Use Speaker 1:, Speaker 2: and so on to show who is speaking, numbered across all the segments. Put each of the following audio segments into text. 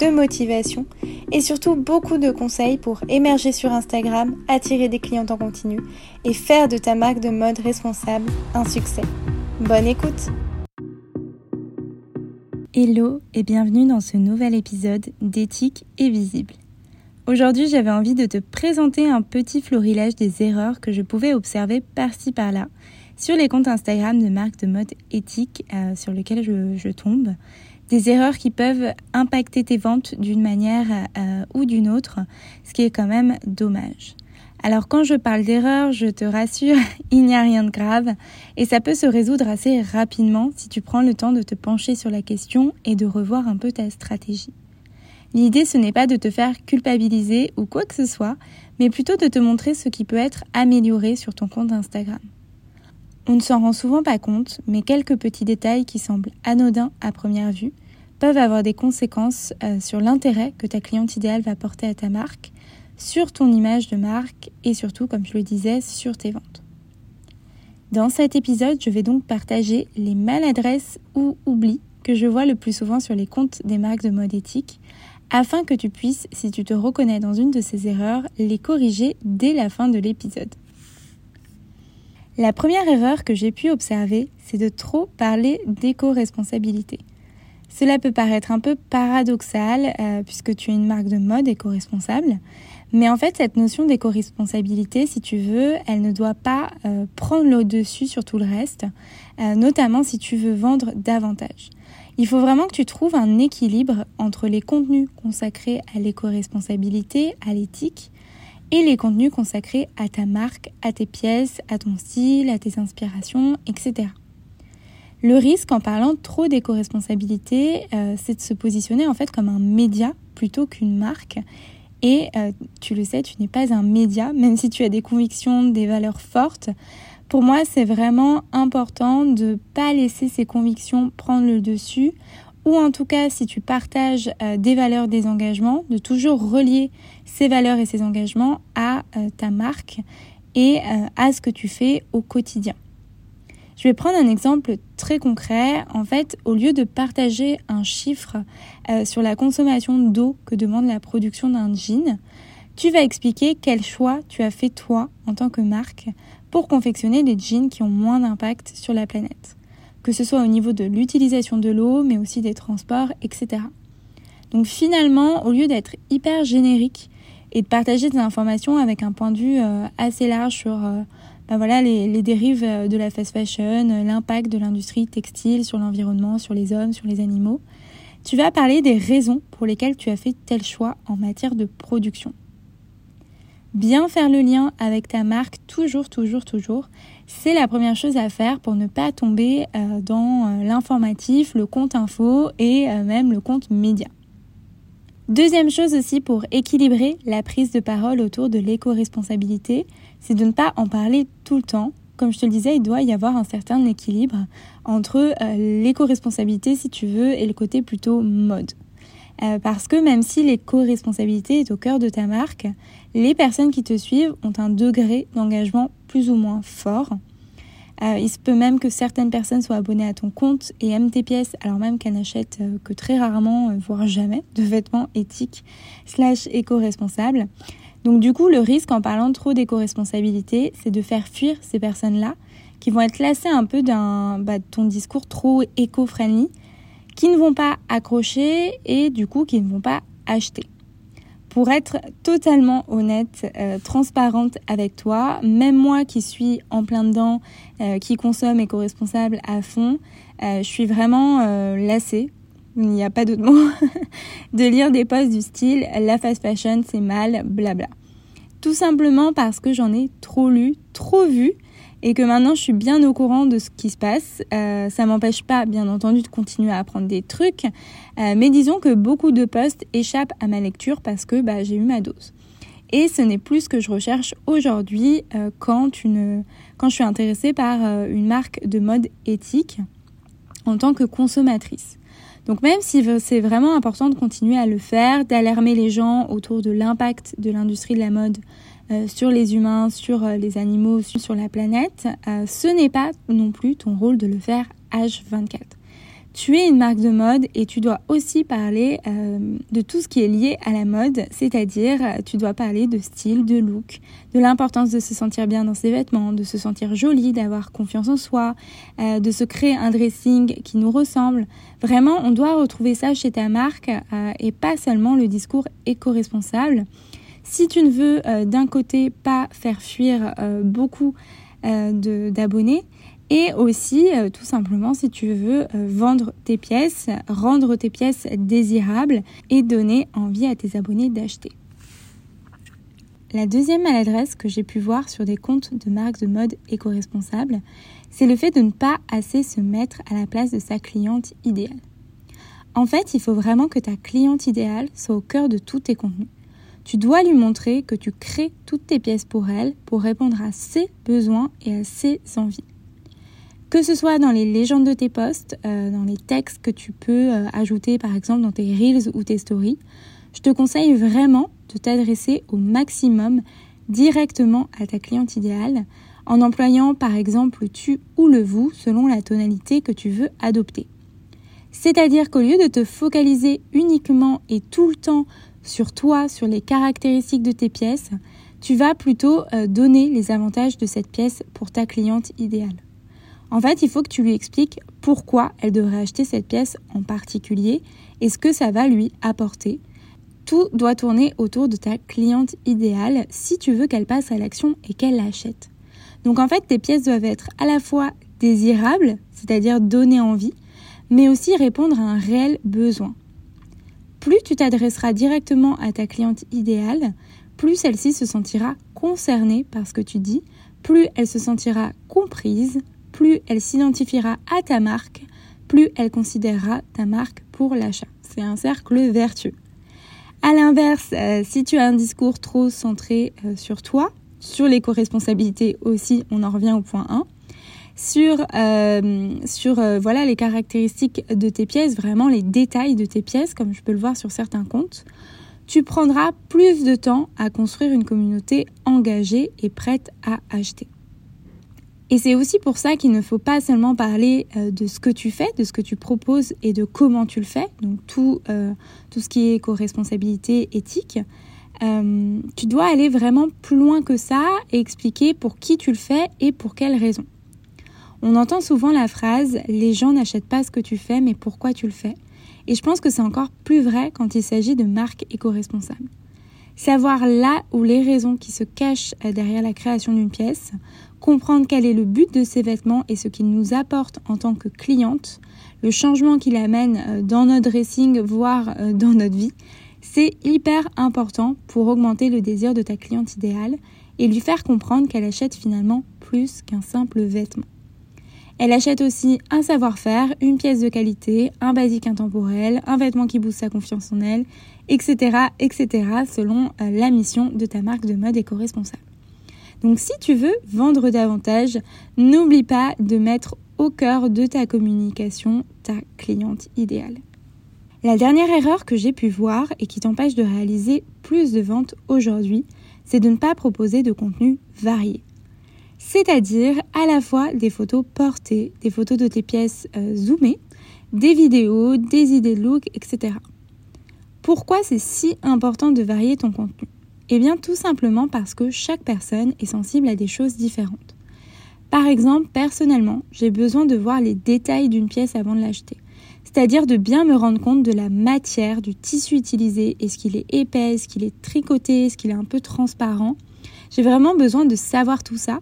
Speaker 1: de motivation et surtout beaucoup de conseils pour émerger sur Instagram, attirer des clients en continu et faire de ta marque de mode responsable un succès. Bonne écoute Hello et bienvenue dans ce nouvel épisode d'éthique et visible. Aujourd'hui j'avais envie de te présenter un petit florilège des erreurs que je pouvais observer par-ci par-là sur les comptes Instagram de marques de mode éthique euh, sur lesquels je, je tombe des erreurs qui peuvent impacter tes ventes d'une manière euh, ou d'une autre, ce qui est quand même dommage. Alors quand je parle d'erreurs, je te rassure, il n'y a rien de grave et ça peut se résoudre assez rapidement si tu prends le temps de te pencher sur la question et de revoir un peu ta stratégie. L'idée ce n'est pas de te faire culpabiliser ou quoi que ce soit, mais plutôt de te montrer ce qui peut être amélioré sur ton compte Instagram. On ne s'en rend souvent pas compte, mais quelques petits détails qui semblent anodins à première vue peuvent avoir des conséquences euh, sur l'intérêt que ta cliente idéale va porter à ta marque, sur ton image de marque et surtout, comme je le disais, sur tes ventes. Dans cet épisode, je vais donc partager les maladresses ou oublis que je vois le plus souvent sur les comptes des marques de mode éthique, afin que tu puisses, si tu te reconnais dans une de ces erreurs, les corriger dès la fin de l'épisode. La première erreur que j'ai pu observer, c'est de trop parler d'éco-responsabilité. Cela peut paraître un peu paradoxal euh, puisque tu es une marque de mode éco-responsable, mais en fait cette notion d'éco-responsabilité, si tu veux, elle ne doit pas euh, prendre le dessus sur tout le reste, euh, notamment si tu veux vendre davantage. Il faut vraiment que tu trouves un équilibre entre les contenus consacrés à l'éco-responsabilité, à l'éthique, et les contenus consacrés à ta marque, à tes pièces, à ton style, à tes inspirations, etc. Le risque en parlant trop d'éco-responsabilité, euh, c'est de se positionner en fait comme un média plutôt qu'une marque. Et euh, tu le sais, tu n'es pas un média, même si tu as des convictions, des valeurs fortes. Pour moi, c'est vraiment important de ne pas laisser ces convictions prendre le dessus, ou en tout cas, si tu partages euh, des valeurs, des engagements, de toujours relier ces valeurs et ces engagements à ta marque et à ce que tu fais au quotidien. Je vais prendre un exemple très concret. En fait, au lieu de partager un chiffre euh, sur la consommation d'eau que demande la production d'un jean, tu vas expliquer quel choix tu as fait toi en tant que marque pour confectionner des jeans qui ont moins d'impact sur la planète, que ce soit au niveau de l'utilisation de l'eau, mais aussi des transports, etc. Donc finalement, au lieu d'être hyper générique et de partager des informations avec un point de vue euh, assez large sur ben voilà, les, dérives euh, de la fast fashion, l'impact de l'industrie textile sur l'environnement, sur les hommes, sur les animaux. Tu vas parler des raisons pour lesquelles tu as fait tel choix en matière de production. Bien faire le lien avec ta marque, toujours, toujours, toujours, c'est la première chose à faire pour ne pas tomber euh, dans l'informatif, le compte info et même le compte média. Deuxième chose aussi pour équilibrer la prise de parole autour de l'éco-responsabilité, c'est de ne pas en parler tout le temps. Comme je te le disais, il doit y avoir un certain équilibre entre euh, l'éco-responsabilité, si tu veux, et le côté plutôt mode. Euh, parce que même si l'éco-responsabilité est au cœur de ta marque, les personnes qui te suivent ont un degré d'engagement plus ou moins fort. Euh, il se peut même que certaines personnes soient abonnées à ton compte et aiment tes pièces alors même qu'elles n'achètent que très rarement, voire jamais, de vêtements éthiques slash éco-responsables. Donc du coup, le risque en parlant trop d'éco-responsabilité, c'est de faire fuir ces personnes-là qui vont être lassées un peu d'un bah, ton discours trop éco-friendly, qui ne vont pas accrocher et du coup qui ne vont pas acheter. Pour être totalement honnête, euh, transparente avec toi, même moi qui suis en plein dedans, euh, qui consomme éco-responsable à fond, euh, je suis vraiment lassée il n'y a pas d'autre mot, de lire des posts du style la fast fashion c'est mal, blabla. Tout simplement parce que j'en ai trop lu, trop vu et que maintenant je suis bien au courant de ce qui se passe. Euh, ça m'empêche pas, bien entendu, de continuer à apprendre des trucs, euh, mais disons que beaucoup de posts échappent à ma lecture parce que bah, j'ai eu ma dose. Et ce n'est plus ce que je recherche aujourd'hui euh, quand, quand je suis intéressée par euh, une marque de mode éthique en tant que consommatrice. Donc même si c'est vraiment important de continuer à le faire, d'alarmer les gens autour de l'impact de l'industrie de la mode sur les humains, sur les animaux, sur la planète, ce n'est pas non plus ton rôle de le faire H24 tu es une marque de mode et tu dois aussi parler euh, de tout ce qui est lié à la mode, c'est-à-dire euh, tu dois parler de style, de look, de l'importance de se sentir bien dans ses vêtements, de se sentir jolie, d'avoir confiance en soi, euh, de se créer un dressing qui nous ressemble. Vraiment, on doit retrouver ça chez ta marque et pas seulement le discours éco-responsable. Si tu ne veux d'un côté pas faire fuir beaucoup d'abonnés, et aussi, euh, tout simplement, si tu veux euh, vendre tes pièces, rendre tes pièces désirables et donner envie à tes abonnés d'acheter. La deuxième maladresse que j'ai pu voir sur des comptes de marques de mode éco-responsables, c'est le fait de ne pas assez se mettre à la place de sa cliente idéale. En fait, il faut vraiment que ta cliente idéale soit au cœur de tous tes contenus. Tu dois lui montrer que tu crées toutes tes pièces pour elle pour répondre à ses besoins et à ses envies. Que ce soit dans les légendes de tes posts, euh, dans les textes que tu peux euh, ajouter par exemple dans tes reels ou tes stories, je te conseille vraiment de t'adresser au maximum directement à ta cliente idéale en employant par exemple le tu ou le vous selon la tonalité que tu veux adopter. C'est-à-dire qu'au lieu de te focaliser uniquement et tout le temps sur toi, sur les caractéristiques de tes pièces, tu vas plutôt euh, donner les avantages de cette pièce pour ta cliente idéale. En fait, il faut que tu lui expliques pourquoi elle devrait acheter cette pièce en particulier et ce que ça va lui apporter. Tout doit tourner autour de ta cliente idéale si tu veux qu'elle passe à l'action et qu'elle l'achète. Donc en fait, tes pièces doivent être à la fois désirables, c'est-à-dire donner envie, mais aussi répondre à un réel besoin. Tu t'adresseras directement à ta cliente idéale, plus celle-ci se sentira concernée par ce que tu dis, plus elle se sentira comprise, plus elle s'identifiera à ta marque, plus elle considérera ta marque pour l'achat. C'est un cercle vertueux. À l'inverse, euh, si tu as un discours trop centré euh, sur toi, sur l'éco-responsabilité aussi, on en revient au point 1, sur, euh, sur voilà, les caractéristiques de tes pièces, vraiment les détails de tes pièces, comme je peux le voir sur certains comptes, tu prendras plus de temps à construire une communauté engagée et prête à acheter. Et c'est aussi pour ça qu'il ne faut pas seulement parler euh, de ce que tu fais, de ce que tu proposes et de comment tu le fais, donc tout, euh, ce qui est co-responsabilité éthique. Euh, tu dois aller vraiment plus loin que ça et expliquer pour qui tu le fais et pour quelles raisons. On entend souvent la phrase les gens n'achètent pas ce que tu fais mais pourquoi tu le fais? Et je pense que c'est encore plus vrai quand il s'agit de marques éco-responsables. Savoir là où les raisons qui se cachent derrière la création d'une pièce, comprendre quel est le but de ces vêtements et ce qu'ils nous apportent en tant que cliente, le changement qu'il amène euh, dans notre dressing, voire euh, dans notre vie, c'est hyper important pour augmenter le désir de ta cliente idéale et lui faire comprendre qu'elle achète finalement plus qu'un simple vêtement. Elle achète aussi un savoir-faire, une pièce de qualité, un basique intemporel, un vêtement qui booste sa confiance en elle, etc., etc., selon euh, la mission de ta marque de mode éco-responsable. Donc si tu veux vendre davantage, n'oublie pas de mettre au cœur de ta communication ta cliente idéale. La dernière erreur que j'ai pu voir et qui t'empêche de réaliser plus de ventes aujourd'hui, c'est de ne pas proposer de contenu varié. C'est-à-dire à la fois des photos portées, des photos de tes pièces euh, zoomées, des vidéos, des idées de look, etc. Pourquoi c'est si important de varier ton contenu? Eh bien tout simplement parce que chaque personne est sensible à des choses différentes. Par exemple, personnellement, j'ai besoin de voir les détails d'une pièce avant de l'acheter. C'est-à-dire de bien me rendre compte de la matière, du tissu utilisé, est-ce qu'il est épais, est-ce qu'il est tricoté, est-ce qu'il est un peu transparent? J'ai vraiment besoin de savoir tout ça.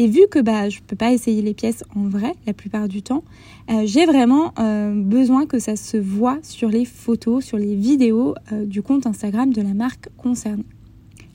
Speaker 1: Et vu que bah, je ne peux pas essayer les pièces en vrai la plupart du temps, euh, j'ai vraiment euh, besoin que ça se voit sur les photos, sur les vidéos euh, du compte Instagram de la marque concernée.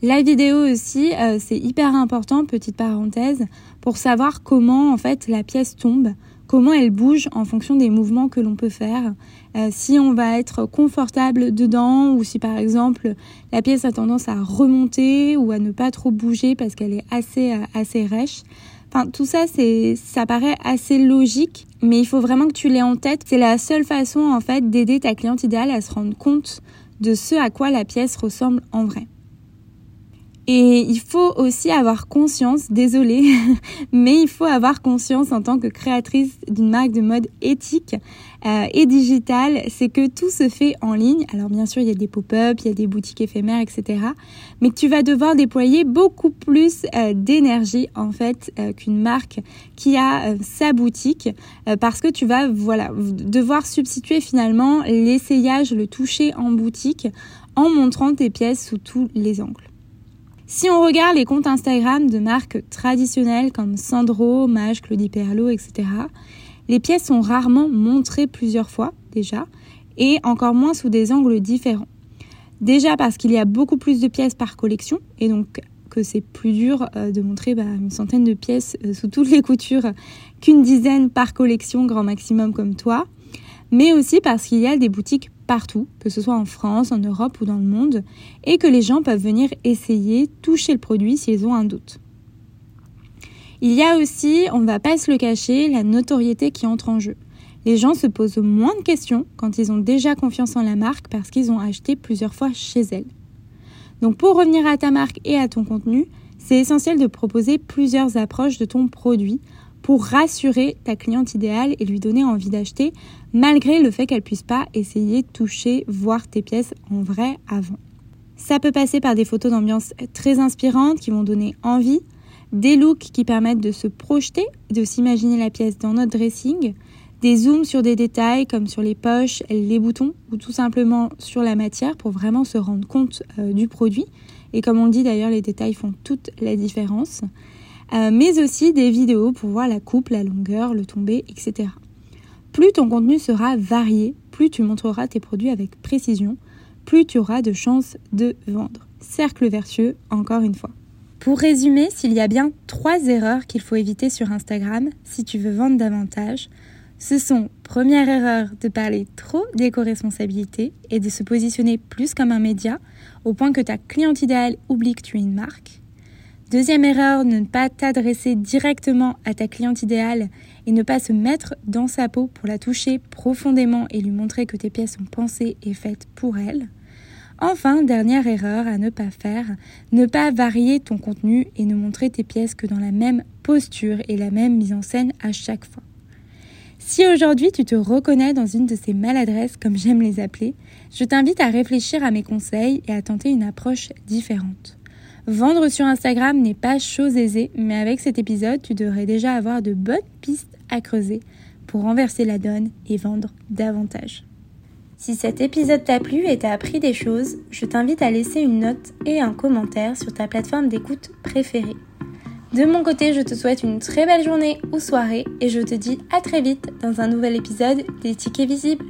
Speaker 1: La vidéo aussi, c'est hyper important, petite parenthèse, pour savoir comment en fait la pièce tombe, comment elle bouge en fonction des mouvements que l'on peut faire, euh, si on va être confortable dedans ou si par exemple la pièce a tendance à remonter ou à ne pas trop bouger parce qu'elle est assez euh, assez rêche. Enfin, tout ça, c'est, ça paraît assez logique, mais il faut vraiment que tu l'aies en tête. C'est la seule façon, en fait, d'aider ta cliente idéale à se rendre compte de ce à quoi la pièce ressemble en vrai. Et il faut aussi avoir conscience, désolée, mais il faut avoir conscience en tant que créatrice d'une marque de mode éthique euh, et digitale, c'est que tout se fait en ligne. Alors bien sûr, il y a des pop-up, il y a des boutiques éphémères, etc. Mais tu vas devoir déployer beaucoup plus euh, d'énergie en fait euh, qu'une marque qui a sa boutique, parce que tu vas voilà devoir substituer finalement l'essayage, le toucher en boutique, en montrant tes pièces sous tous les angles. Si on regarde les comptes Instagram de marques traditionnelles comme Sandro, Mage, Claudie Perlot, etc., les pièces sont rarement montrées plusieurs fois déjà et encore moins sous des angles différents. Déjà parce qu'il y a beaucoup plus de pièces par collection et donc que c'est plus dur euh, de montrer bah, une centaine de pièces euh, sous toutes les coutures qu'une dizaine par collection grand maximum comme toi, mais aussi parce qu'il y a des boutiques partout, que ce soit en France, en Europe ou dans le monde, et que les gens peuvent venir essayer, toucher le produit s'ils ont un doute. Il y a aussi, on ne va pas se le cacher, la notoriété qui entre en jeu. Les gens se posent moins de questions quand ils ont déjà confiance en la marque parce qu'ils ont acheté plusieurs fois chez elle. Donc pour revenir à ta marque et à ton contenu, c'est essentiel de proposer plusieurs approches de ton produit pour rassurer ta cliente idéale et lui donner envie d'acheter, malgré le fait qu'elle puisse pas essayer, toucher, voir tes pièces en vrai avant. Ça peut passer par des photos d'ambiance très inspirantes qui vont donner envie, des looks qui permettent de se projeter, de s'imaginer la pièce dans notre dressing, des zooms sur des détails comme sur les poches, les boutons ou tout simplement sur la matière pour vraiment se rendre compte euh, du produit. Et comme on le dit d'ailleurs, les détails font toute la différence. Euh, mais aussi des vidéos pour voir la coupe, la longueur, le tombé, etc. Plus ton contenu sera varié, plus tu montreras tes produits avec précision, plus tu auras de chances de vendre. Cercle vertueux, encore une fois. Pour résumer, s'il y a bien trois erreurs qu'il faut éviter sur Instagram si tu veux vendre davantage, ce sont, première erreur, de parler trop d'éco-responsabilité et de se positionner plus comme un média, au point que ta cliente idéale oublie que tu es une marque. Deuxième erreur, ne pas t'adresser directement à ta cliente idéale et ne pas se mettre dans sa peau pour la toucher profondément et lui montrer que tes pièces sont pensées et faites pour elle. Enfin, dernière erreur à ne pas faire, ne pas varier ton contenu et ne montrer tes pièces que dans la même posture et la même mise en scène à chaque fois. Si aujourd'hui tu te reconnais dans une de ces maladresses, comme j'aime les appeler, je t'invite à réfléchir à mes conseils et à tenter une approche différente. Vendre sur Instagram n'est pas chose aisée, mais avec cet épisode, tu devrais déjà avoir de bonnes pistes à creuser pour renverser la donne et vendre davantage. Si cet épisode t'a plu et t'a appris des choses, je t'invite à laisser une note et un commentaire sur ta plateforme d'écoute préférée. De mon côté, je te souhaite une très belle journée ou soirée et je te dis à très vite dans un nouvel épisode des tickets visibles.